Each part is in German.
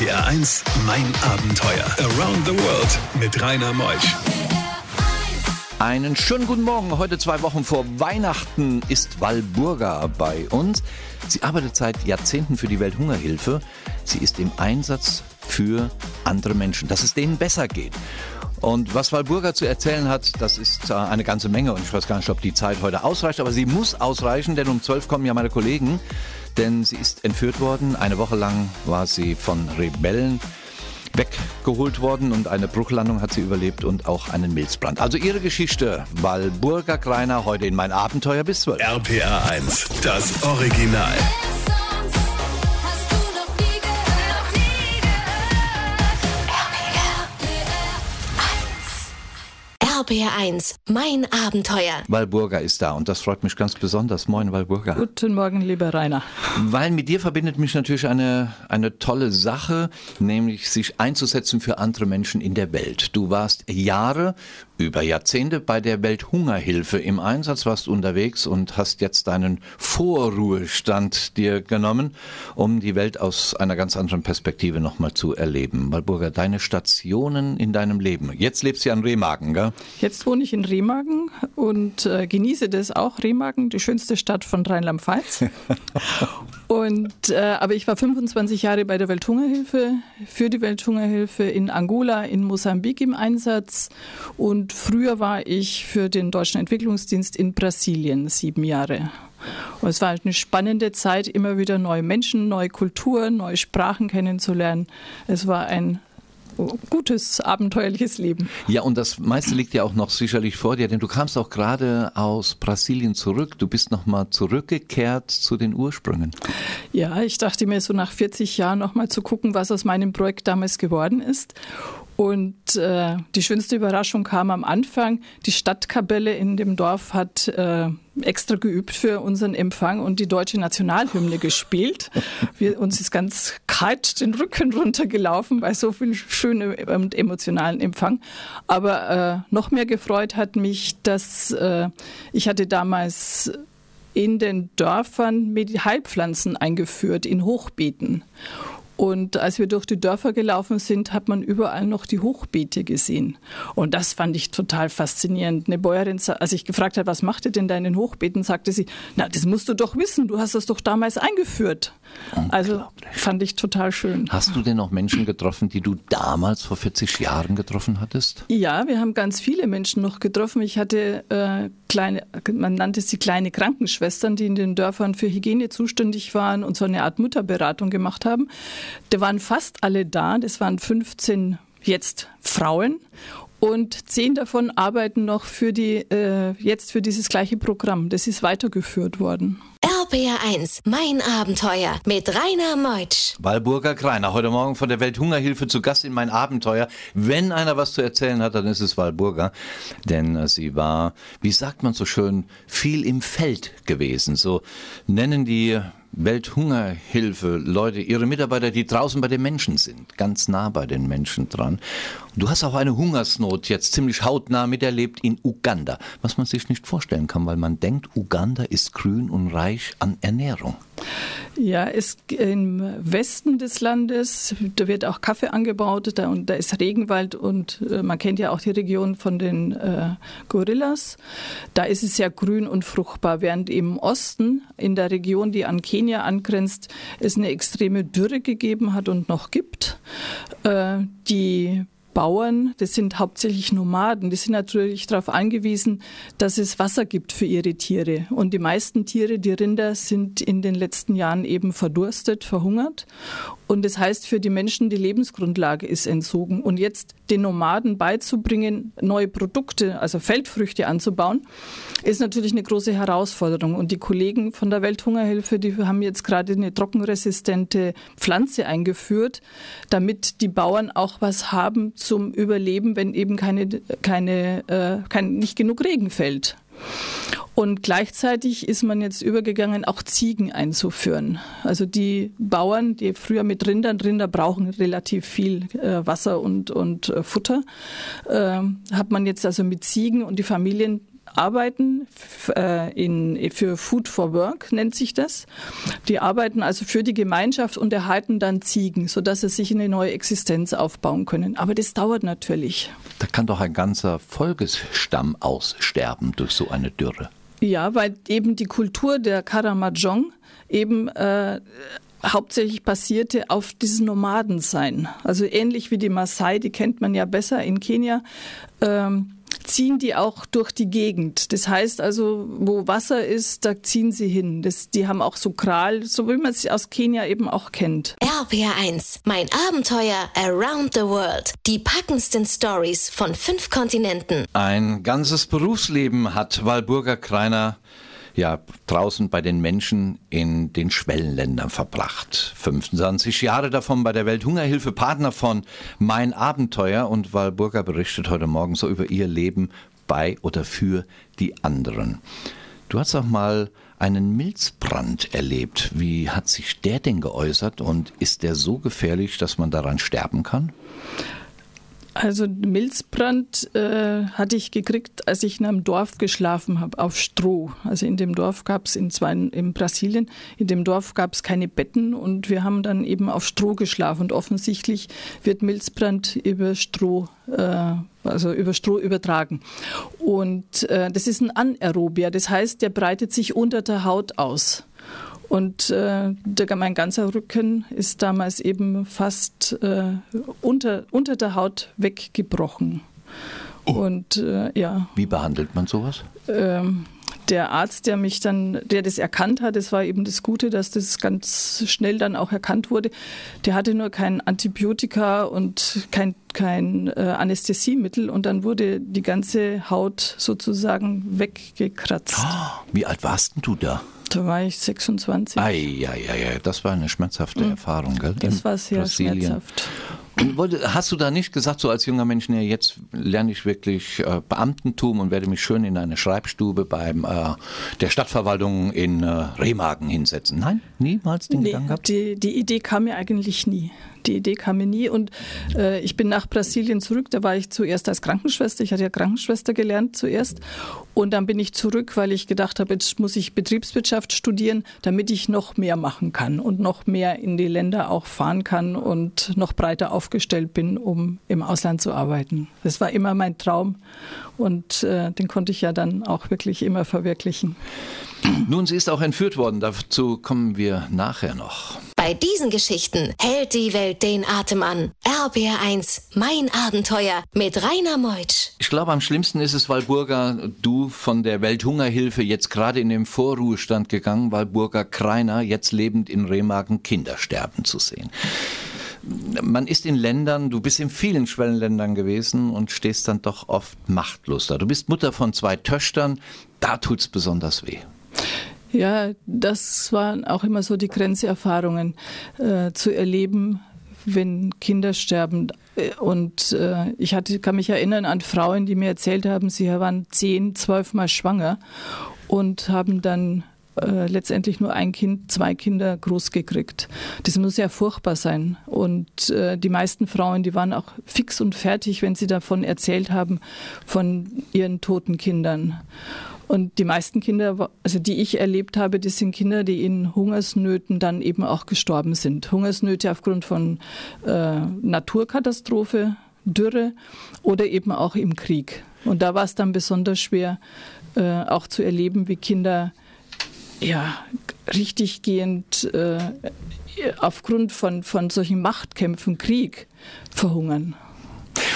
RPR 1, mein Abenteuer. Around the World mit Rainer Meusch. Einen schönen guten Morgen. Heute zwei Wochen vor Weihnachten ist Walburga bei uns. Sie arbeitet seit Jahrzehnten für die Welthungerhilfe. Sie ist im Einsatz für andere Menschen, dass es denen besser geht. Und was Walburga zu erzählen hat, das ist äh, eine ganze Menge und ich weiß gar nicht, ob die Zeit heute ausreicht, aber sie muss ausreichen, denn um zwölf kommen ja meine Kollegen, denn sie ist entführt worden. Eine Woche lang war sie von Rebellen weggeholt worden und eine Bruchlandung hat sie überlebt und auch einen Milzbrand. Also ihre Geschichte, Walburga Kreiner, heute in mein Abenteuer bis zwölf. RPR 1, das Original. RPR1, mein Abenteuer. Walburga ist da und das freut mich ganz besonders. Moin, Walburga. Guten Morgen, lieber Rainer. Weil mit dir verbindet mich natürlich eine, eine tolle Sache, nämlich sich einzusetzen für andere Menschen in der Welt. Du warst Jahre über Jahrzehnte bei der Welthungerhilfe im Einsatz, warst unterwegs und hast jetzt deinen Vorruhestand dir genommen, um die Welt aus einer ganz anderen Perspektive nochmal zu erleben. Walburga, deine Stationen in deinem Leben. Jetzt lebst du ja in Remagen, gell? Jetzt wohne ich in Remagen und äh, genieße das auch. Remagen, die schönste Stadt von Rheinland-Pfalz. und, äh, aber ich war 25 Jahre bei der Welthungerhilfe, für die Welthungerhilfe in Angola, in Mosambik im Einsatz und früher war ich für den Deutschen Entwicklungsdienst in Brasilien sieben Jahre. Und es war eine spannende Zeit, immer wieder neue Menschen, neue Kulturen, neue Sprachen kennenzulernen. Es war ein gutes, abenteuerliches Leben. Ja, und das meiste liegt ja auch noch sicherlich vor dir, denn du kamst auch gerade aus Brasilien zurück. Du bist nochmal zurückgekehrt zu den Ursprüngen. Ja, ich dachte mir so nach 40 Jahren nochmal zu gucken, was aus meinem Projekt damals geworden ist. Und äh, die schönste Überraschung kam am Anfang. Die Stadtkapelle in dem Dorf hat äh, extra geübt für unseren Empfang und die deutsche Nationalhymne gespielt. Wir, uns ist ganz kalt den Rücken runtergelaufen bei so viel schönem und emotionalen Empfang. Aber äh, noch mehr gefreut hat mich, dass äh, ich hatte damals in den Dörfern Heilpflanzen eingeführt in Hochbeeten. Und als wir durch die Dörfer gelaufen sind, hat man überall noch die Hochbeete gesehen. Und das fand ich total faszinierend. Eine Bäuerin, als ich gefragt habe, was macht ihr denn da in den Hochbeeten, sagte sie, na, das musst du doch wissen, du hast das doch damals eingeführt. Also fand ich total schön. Hast du denn noch Menschen getroffen, die du damals vor 40 Jahren getroffen hattest? Ja, wir haben ganz viele Menschen noch getroffen. Ich hatte äh, kleine, man nannte sie kleine Krankenschwestern, die in den Dörfern für Hygiene zuständig waren und so eine Art Mutterberatung gemacht haben. Da waren fast alle da, das waren 15 jetzt Frauen und zehn davon arbeiten noch für die, äh, jetzt für dieses gleiche Programm. Das ist weitergeführt worden. RPR1, mein Abenteuer mit Rainer Meutsch. Walburger Kreiner, heute Morgen von der Welthungerhilfe zu Gast in mein Abenteuer. Wenn einer was zu erzählen hat, dann ist es Walburger. Denn äh, sie war, wie sagt man so schön, viel im Feld gewesen. So nennen die Welthungerhilfe, Leute, ihre Mitarbeiter, die draußen bei den Menschen sind, ganz nah bei den Menschen dran. Du hast auch eine Hungersnot jetzt ziemlich hautnah miterlebt in Uganda, was man sich nicht vorstellen kann, weil man denkt, Uganda ist grün und reich an Ernährung. Ja, es, im Westen des Landes, da wird auch Kaffee angebaut da, und da ist Regenwald und äh, man kennt ja auch die Region von den äh, Gorillas. Da ist es sehr grün und fruchtbar, während im Osten, in der Region, die an Kenia angrenzt, es eine extreme Dürre gegeben hat und noch gibt. Äh, die Bauern, das sind hauptsächlich Nomaden, die sind natürlich darauf angewiesen, dass es Wasser gibt für ihre Tiere. Und die meisten Tiere, die Rinder, sind in den letzten Jahren eben verdurstet, verhungert. Und das heißt für die Menschen, die Lebensgrundlage ist entzogen. Und jetzt den Nomaden beizubringen, neue Produkte, also Feldfrüchte anzubauen, ist natürlich eine große Herausforderung. Und die Kollegen von der Welthungerhilfe, die haben jetzt gerade eine trockenresistente Pflanze eingeführt, damit die Bauern auch was haben zum Überleben, wenn eben keine, keine, äh, kein, nicht genug Regen fällt. Und gleichzeitig ist man jetzt übergegangen, auch Ziegen einzuführen. Also die Bauern, die früher mit Rindern, Rinder brauchen relativ viel äh, Wasser und, und äh, Futter, äh, hat man jetzt also mit Ziegen und die Familien arbeiten äh, in, für Food for Work, nennt sich das. Die arbeiten also für die Gemeinschaft und erhalten dann Ziegen, sodass sie sich eine neue Existenz aufbauen können. Aber das dauert natürlich. Da kann doch ein ganzer Volkesstamm aussterben durch so eine Dürre. Ja, weil eben die Kultur der Karamajong eben äh, hauptsächlich basierte auf diesem Nomadensein. Also ähnlich wie die Maasai, die kennt man ja besser in Kenia. Ähm, ziehen die auch durch die Gegend. Das heißt also, wo Wasser ist, da ziehen sie hin. Das, die haben auch so Kral, so wie man es aus Kenia eben auch kennt. RPR1, mein Abenteuer Around the World. Die packendsten Stories von fünf Kontinenten. Ein ganzes Berufsleben hat Walburga Kreiner ja draußen bei den Menschen in den Schwellenländern verbracht. 25 Jahre davon bei der Welthungerhilfe, Partner von Mein Abenteuer und Walburga berichtet heute Morgen so über ihr Leben bei oder für die anderen. Du hast auch mal einen Milzbrand erlebt. Wie hat sich der denn geäußert und ist der so gefährlich, dass man daran sterben kann? Also Milzbrand äh, hatte ich gekriegt, als ich in einem Dorf geschlafen habe, auf Stroh. Also in dem Dorf gab es in, in Brasilien, in dem Dorf gab es keine Betten und wir haben dann eben auf Stroh geschlafen. Und offensichtlich wird Milzbrand über Stroh, äh, also über Stroh übertragen. Und äh, das ist ein Anaerobia, das heißt, der breitet sich unter der Haut aus. Und äh, der, mein ganzer Rücken ist damals eben fast äh, unter, unter der Haut weggebrochen. Oh. Und äh, ja. Wie behandelt man sowas? Ähm, der Arzt, der mich dann, der das erkannt hat, das war eben das Gute, dass das ganz schnell dann auch erkannt wurde. Der hatte nur kein Antibiotika und kein, kein äh, Anästhesiemittel und dann wurde die ganze Haut sozusagen weggekratzt. Oh, wie alt warst denn du da? Da war ich 26. Ei, ei, ei, das war eine schmerzhafte mhm. Erfahrung, gell? Das In war sehr Brasilien. schmerzhaft. Hast du da nicht gesagt, so als junger Mensch, nee, jetzt lerne ich wirklich äh, Beamtentum und werde mich schön in eine Schreibstube beim äh, der Stadtverwaltung in äh, Remagen hinsetzen? Nein, niemals den nee, Gedanken gehabt? Die, die Idee kam mir eigentlich nie. Die Idee kam mir nie und äh, ich bin nach Brasilien zurück. Da war ich zuerst als Krankenschwester. Ich hatte ja Krankenschwester gelernt zuerst. Und dann bin ich zurück, weil ich gedacht habe, jetzt muss ich Betriebswirtschaft studieren, damit ich noch mehr machen kann und noch mehr in die Länder auch fahren kann und noch breiter aufgestellt bin, um im Ausland zu arbeiten. Das war immer mein Traum und äh, den konnte ich ja dann auch wirklich immer verwirklichen. Nun, sie ist auch entführt worden. Dazu kommen wir nachher noch. Bei diesen Geschichten hält die Welt den Atem an. RBR1, mein Abenteuer mit Rainer Meutsch. Ich glaube, am schlimmsten ist es, Walburga, du von der Welthungerhilfe jetzt gerade in den Vorruhestand gegangen, Walburga Kreiner, jetzt lebend in Remagen Kinder sterben zu sehen man ist in Ländern, du bist in vielen Schwellenländern gewesen und stehst dann doch oft machtlos da. Du bist Mutter von zwei Töchtern, da tut es besonders weh. Ja, das waren auch immer so die Grenzerfahrungen äh, zu erleben, wenn Kinder sterben. Und äh, ich hatte, kann mich erinnern an Frauen, die mir erzählt haben, sie waren zehn, zwölf Mal schwanger und haben dann äh, letztendlich nur ein Kind, zwei Kinder groß gekriegt. Das muss ja furchtbar sein. Und äh, die meisten Frauen, die waren auch fix und fertig, wenn sie davon erzählt haben, von ihren toten Kindern. Und die meisten Kinder, also die ich erlebt habe, das sind Kinder, die in Hungersnöten dann eben auch gestorben sind. Hungersnöte aufgrund von äh, Naturkatastrophe, Dürre oder eben auch im Krieg. Und da war es dann besonders schwer, äh, auch zu erleben, wie Kinder ja richtig gehend äh, aufgrund von, von solchen Machtkämpfen, Krieg verhungern.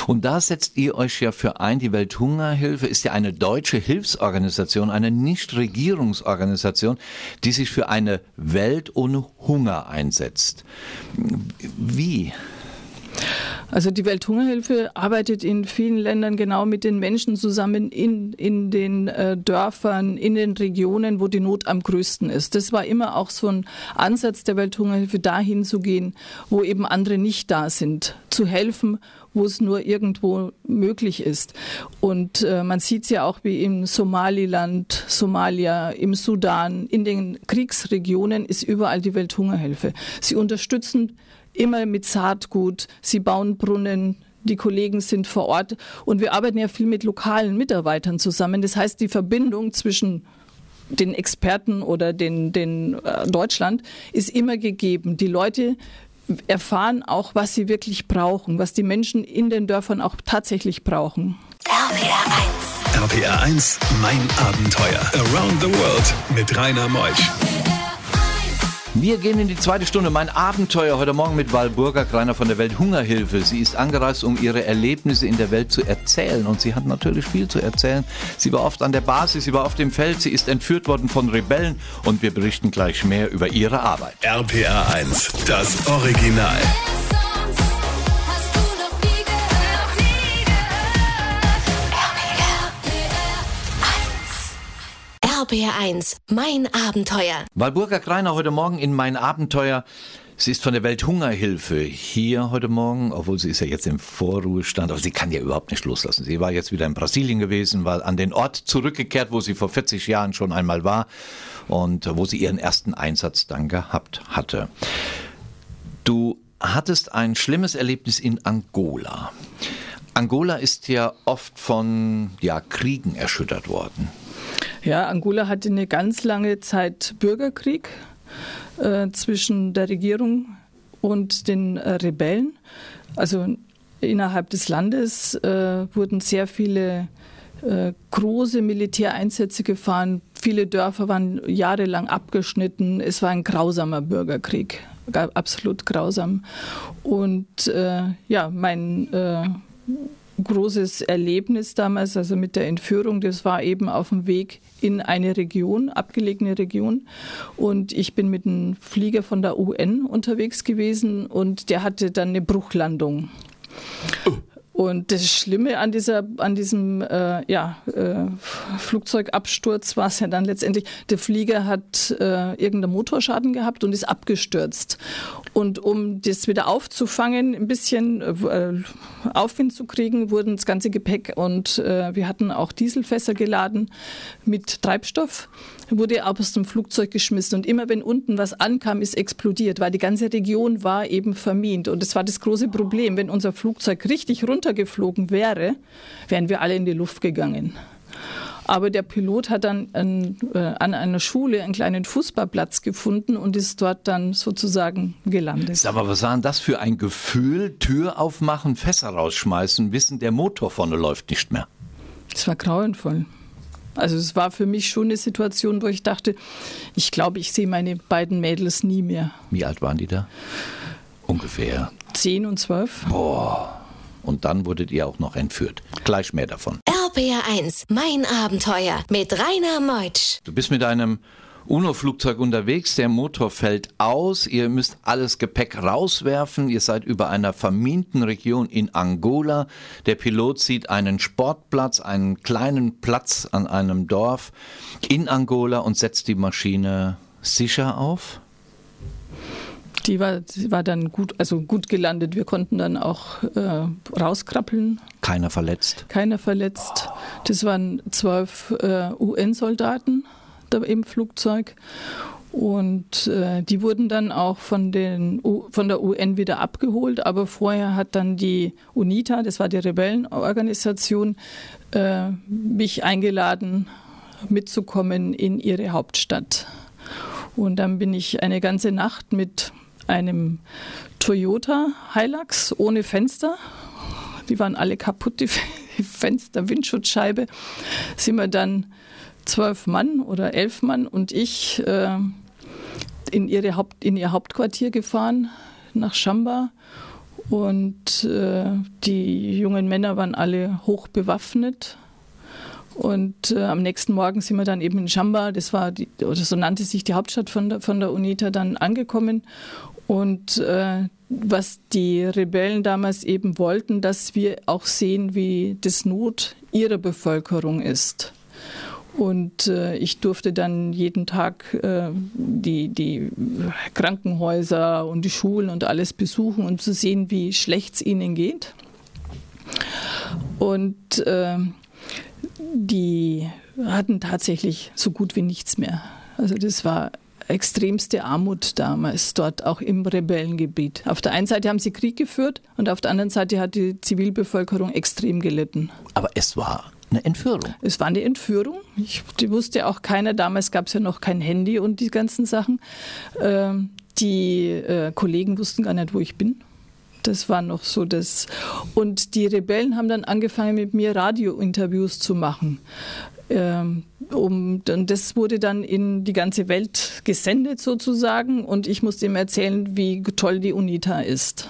Und da setzt ihr euch ja für ein. Die Welthungerhilfe ist ja eine deutsche Hilfsorganisation, eine Nichtregierungsorganisation, die sich für eine Welt ohne Hunger einsetzt. Wie? Also die Welthungerhilfe arbeitet in vielen Ländern genau mit den Menschen zusammen in, in den äh, Dörfern, in den Regionen, wo die Not am größten ist. Das war immer auch so ein Ansatz der Welthungerhilfe, dahin zu gehen, wo eben andere nicht da sind, zu helfen wo es nur irgendwo möglich ist. Und äh, man sieht es ja auch wie im Somaliland, Somalia, im Sudan, in den Kriegsregionen ist überall die Welthungerhilfe. Sie unterstützen immer mit Saatgut, sie bauen Brunnen, die Kollegen sind vor Ort und wir arbeiten ja viel mit lokalen Mitarbeitern zusammen. Das heißt, die Verbindung zwischen den Experten oder den, den äh, Deutschland ist immer gegeben. Die Leute erfahren auch, was sie wirklich brauchen, was die Menschen in den Dörfern auch tatsächlich brauchen. RPR 1. RPR 1, mein Abenteuer. Around the World mit Rainer Meusch. Wir gehen in die zweite Stunde. Mein Abenteuer heute Morgen mit Walburga Kreiner von der Welthungerhilfe. Sie ist angereist, um ihre Erlebnisse in der Welt zu erzählen. Und sie hat natürlich viel zu erzählen. Sie war oft an der Basis, sie war auf dem Feld, sie ist entführt worden von Rebellen. Und wir berichten gleich mehr über ihre Arbeit. RPA 1, das Original. RPR1, mein Abenteuer. Walburga Kreiner heute Morgen in mein Abenteuer. Sie ist von der Welthungerhilfe hier heute Morgen, obwohl sie ist ja jetzt im Vorruhestand, aber sie kann ja überhaupt nicht loslassen. Sie war jetzt wieder in Brasilien gewesen, war an den Ort zurückgekehrt, wo sie vor 40 Jahren schon einmal war und wo sie ihren ersten Einsatz dann gehabt hatte. Du hattest ein schlimmes Erlebnis in Angola. Angola ist ja oft von ja, Kriegen erschüttert worden. Ja, Angola hatte eine ganz lange Zeit Bürgerkrieg äh, zwischen der Regierung und den äh, Rebellen. Also innerhalb des Landes äh, wurden sehr viele äh, große Militäreinsätze gefahren. Viele Dörfer waren jahrelang abgeschnitten. Es war ein grausamer Bürgerkrieg, absolut grausam. Und äh, ja, mein äh, großes Erlebnis damals, also mit der Entführung. Das war eben auf dem Weg in eine Region, abgelegene Region. Und ich bin mit einem Flieger von der UN unterwegs gewesen und der hatte dann eine Bruchlandung. Oh. Und das Schlimme an, dieser, an diesem äh, ja, äh, Flugzeugabsturz war es ja dann letztendlich, der Flieger hat äh, irgendeinen Motorschaden gehabt und ist abgestürzt. Und um das wieder aufzufangen, ein bisschen äh, Aufwind zu kriegen, wurden das ganze Gepäck und äh, wir hatten auch Dieselfässer geladen mit Treibstoff wurde aus dem Flugzeug geschmissen. Und immer wenn unten was ankam, ist explodiert, weil die ganze Region war eben vermint. Und das war das große Problem. Wenn unser Flugzeug richtig runtergeflogen wäre, wären wir alle in die Luft gegangen. Aber der Pilot hat dann an, äh, an, einer Schule einen kleinen Fußballplatz gefunden und ist dort dann sozusagen gelandet. Aber was war denn das für ein Gefühl? Tür aufmachen, Fässer rausschmeißen, wissen, der Motor vorne läuft nicht mehr. Es war grauenvoll. Also es war für mich schon eine Situation, wo ich dachte, ich glaube, ich sehe meine beiden Mädels nie mehr. Wie alt waren die da? Ungefähr. Zehn und zwölf. Boah. Und dann wurdet ihr auch noch entführt. Gleich mehr davon. RPR1, mein Abenteuer mit Rainer Meutsch. Du bist mit einem UNO-Flugzeug unterwegs, der Motor fällt aus, ihr müsst alles Gepäck rauswerfen, ihr seid über einer verminten Region in Angola, der Pilot sieht einen Sportplatz, einen kleinen Platz an einem Dorf in Angola und setzt die Maschine sicher auf? Die war, die war dann gut, also gut gelandet. Wir konnten dann auch äh, rauskrabbeln. Keiner verletzt? Keiner verletzt. Das waren zwölf äh, UN-Soldaten im Flugzeug. Und äh, die wurden dann auch von, den, von der UN wieder abgeholt. Aber vorher hat dann die UNITA, das war die Rebellenorganisation, äh, mich eingeladen, mitzukommen in ihre Hauptstadt. Und dann bin ich eine ganze Nacht mit einem Toyota Hilux ohne Fenster. Die waren alle kaputt, die Fenster, Windschutzscheibe. Sind wir dann zwölf Mann oder elf Mann und ich äh, in, ihre Haupt, in ihr Hauptquartier gefahren nach Shamba. Und äh, die jungen Männer waren alle hoch bewaffnet. Und äh, am nächsten Morgen sind wir dann eben in Shamba, das war die, oder so nannte sich die Hauptstadt von der, von der UNITA, dann angekommen. Und äh, was die Rebellen damals eben wollten, dass wir auch sehen, wie das Not ihrer Bevölkerung ist. Und äh, ich durfte dann jeden Tag äh, die, die Krankenhäuser und die Schulen und alles besuchen und zu sehen, wie schlecht es ihnen geht. Und äh, die hatten tatsächlich so gut wie nichts mehr. Also das war extremste Armut damals, dort auch im Rebellengebiet. Auf der einen Seite haben sie Krieg geführt und auf der anderen Seite hat die Zivilbevölkerung extrem gelitten. Aber es war eine Entführung. Es war eine Entführung. Ich, die wusste auch keiner. Damals gab es ja noch kein Handy und die ganzen Sachen. Ähm, die äh, Kollegen wussten gar nicht, wo ich bin. Das war noch so das. Und die Rebellen haben dann angefangen, mit mir Radiointerviews zu machen. Ähm, um, und das wurde dann in die ganze Welt gesendet sozusagen und ich musste ihm erzählen, wie toll die UNITA ist.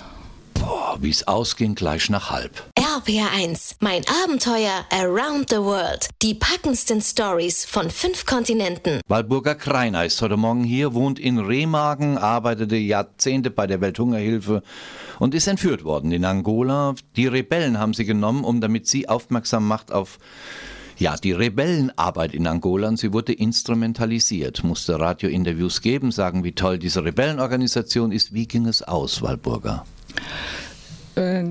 Boah, wie es ausging, gleich nach halb. RPR1, mein Abenteuer Around the World. Die packendsten Stories von fünf Kontinenten. Walburger Kreiner ist heute Morgen hier, wohnt in Remagen, arbeitete Jahrzehnte bei der Welthungerhilfe und ist entführt worden in Angola. Die Rebellen haben sie genommen, um damit sie aufmerksam macht auf ja, die Rebellenarbeit in Angola sie wurde instrumentalisiert, musste Radiointerviews geben, sagen, wie toll diese Rebellenorganisation ist. Wie ging es aus, Walburger? Äh,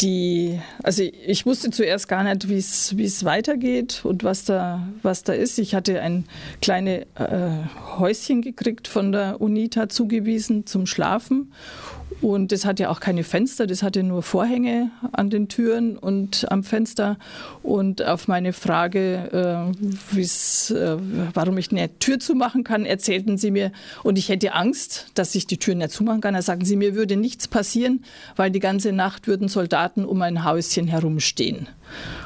die, also ich wusste zuerst gar nicht, wie es weitergeht und was da, was da ist. Ich hatte ein kleines äh, Häuschen gekriegt von der UNITA zugewiesen zum Schlafen und das hat ja auch keine Fenster, das hatte nur Vorhänge an den Türen und am Fenster. Und auf meine Frage, äh, äh, warum ich eine Tür zumachen kann, erzählten sie mir, und ich hätte Angst, dass ich die Tür nicht zumachen kann. Da sagten sie, mir würde nichts passieren, weil die ganze Nacht würden Soldaten um ein Häuschen herumstehen.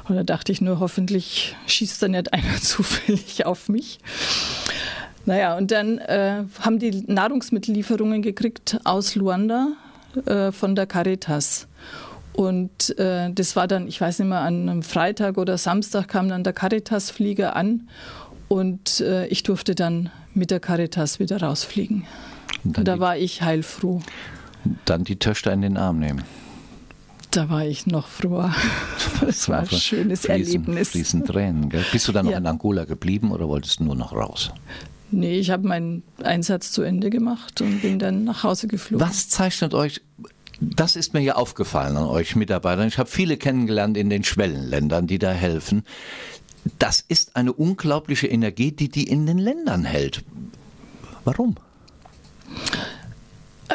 Und da dachte ich nur, hoffentlich schießt da nicht einer zufällig auf mich. Naja, und dann äh, haben die Nahrungsmittellieferungen gekriegt aus Luanda äh, von der Caritas. Und äh, das war dann, ich weiß nicht mehr, an einem Freitag oder Samstag kam dann der Caritas-Flieger an und äh, ich durfte dann mit der Caritas wieder rausfliegen. Und, und da war ich heilfroh. Dann die Töchter in den Arm nehmen. Da war ich noch froher. Das war ein schönes fließen, Erlebnis. Fließen Tränen. Gell? Bist du dann noch ja. in Angola geblieben oder wolltest du nur noch raus? Nee, ich habe meinen Einsatz zu Ende gemacht und bin dann nach Hause geflogen. Was zeichnet euch das ist mir ja aufgefallen an euch Mitarbeitern. Ich habe viele kennengelernt in den Schwellenländern, die da helfen. Das ist eine unglaubliche Energie, die die in den Ländern hält. Warum?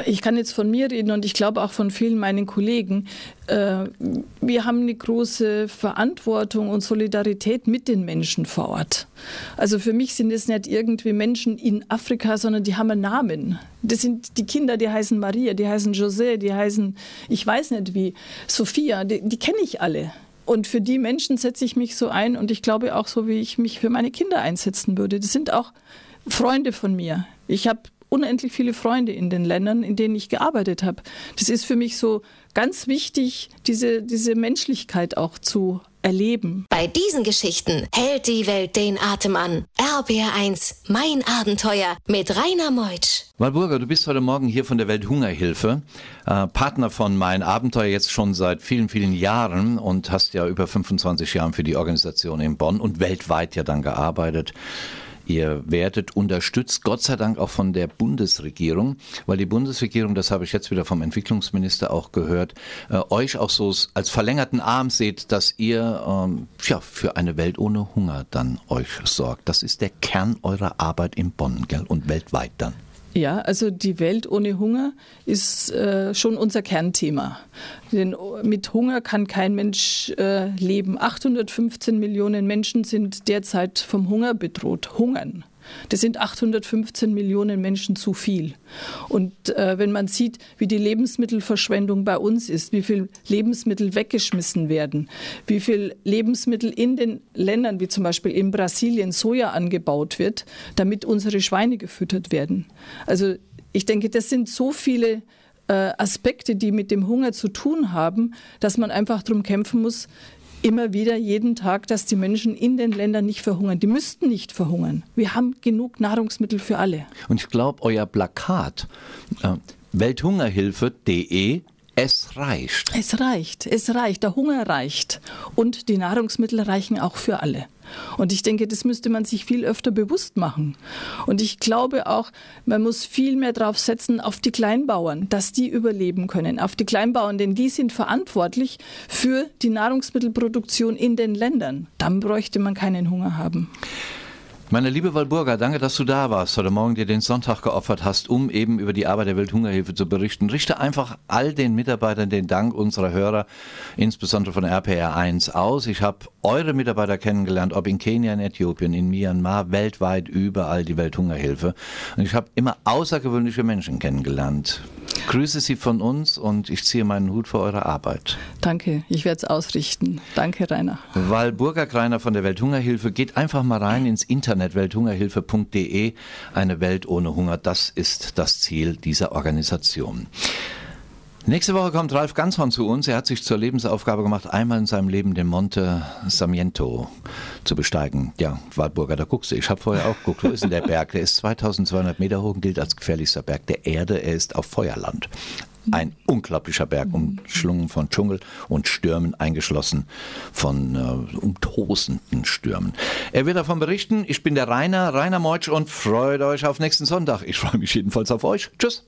Ich kann jetzt von mir reden und ich glaube auch von vielen meinen Kollegen. Äh, wir haben eine große Verantwortung und Solidarität mit den Menschen vor Ort. Also für mich sind es nicht irgendwie Menschen in Afrika, sondern die haben einen Namen. Das sind die Kinder, die heißen Maria, die heißen José, die heißen, ich weiß nicht wie, Sophia, die, die kenne ich alle. Und für die Menschen setze ich mich so ein und ich glaube auch so, wie ich mich für meine Kinder einsetzen würde. Das sind auch Freunde von mir. Ich habe unendlich viele Freunde in den Ländern, in denen ich gearbeitet habe. Das ist für mich so ganz wichtig, diese, diese Menschlichkeit auch zu erleben. Bei diesen Geschichten hält die Welt den Atem an. RBR1, mein Abenteuer mit Rainer Meutsch. Walburger, du bist heute Morgen hier von der Welthungerhilfe, äh, Partner von Mein Abenteuer jetzt schon seit vielen, vielen Jahren und hast ja über 25 Jahre für die Organisation in Bonn und weltweit ja dann gearbeitet. Ihr werdet unterstützt, Gott sei Dank auch von der Bundesregierung, weil die Bundesregierung, das habe ich jetzt wieder vom Entwicklungsminister auch gehört, äh, euch auch so als verlängerten Arm seht, dass ihr ähm, ja, für eine Welt ohne Hunger dann euch sorgt. Das ist der Kern eurer Arbeit in Bonn gell? und weltweit dann. Ja, also die Welt ohne Hunger ist äh, schon unser Kernthema. Denn mit Hunger kann kein Mensch äh, leben. 815 Millionen Menschen sind derzeit vom Hunger bedroht. Hungern. Das sind 815 Millionen Menschen zu viel. Und äh, wenn man sieht, wie die Lebensmittelverschwendung bei uns ist, wie viel Lebensmittel weggeschmissen werden, wie viel Lebensmittel in den Ländern, wie zum Beispiel in Brasilien, Soja angebaut wird, damit unsere Schweine gefüttert werden. Also ich denke, das sind so viele äh, Aspekte, die mit dem Hunger zu tun haben, dass man einfach darum kämpfen muss, immer wieder jeden Tag, dass die Menschen in den Ländern nicht verhungern. Die müssten nicht verhungern. Wir haben genug Nahrungsmittel für alle. Und ich glaube, euer Plakat äh, welthungerhilfe.de es reicht. Es reicht, es reicht. Der Hunger reicht. Und die Nahrungsmittel reichen auch für alle. Und ich denke, das müsste man sich viel öfter bewusst machen. Und ich glaube auch, man muss viel mehr darauf setzen, auf die Kleinbauern, dass die überleben können. Auf die Kleinbauern, denn die sind verantwortlich für die Nahrungsmittelproduktion in den Ländern. Dann bräuchte man keinen Hunger haben. Meine liebe Walburga, danke, dass du da warst, heute Morgen dir den Sonntag geopfert hast, um eben über die Arbeit der Welthungerhilfe zu berichten. Richte einfach all den Mitarbeitern den Dank unserer Hörer, insbesondere von RPR 1 aus. Ich habe eure Mitarbeiter kennengelernt, ob in Kenia, in Äthiopien, in Myanmar, weltweit, überall die Welthungerhilfe. Und ich habe immer außergewöhnliche Menschen kennengelernt. Grüße Sie von uns und ich ziehe meinen Hut für eure Arbeit. Danke, ich werde es ausrichten. Danke, Rainer. Walburga Greiner von der Welthungerhilfe, geht einfach mal rein ins Internet welthungerhilfe.de. Eine Welt ohne Hunger, das ist das Ziel dieser Organisation. Nächste Woche kommt Ralf Ganshorn zu uns. Er hat sich zur Lebensaufgabe gemacht, einmal in seinem Leben den Monte Samiento zu besteigen. Ja, Waldburger, da guckst du. Ich habe vorher auch geguckt, wo ist denn der Berg? Der ist 2200 Meter hoch und gilt als gefährlichster Berg der Erde. Er ist auf Feuerland. Ein unglaublicher Berg, umschlungen von Dschungel und Stürmen, eingeschlossen von äh, umtosenden Stürmen. Er wird davon berichten. Ich bin der Rainer, Rainer Meutsch und freut euch auf nächsten Sonntag. Ich freue mich jedenfalls auf euch. Tschüss.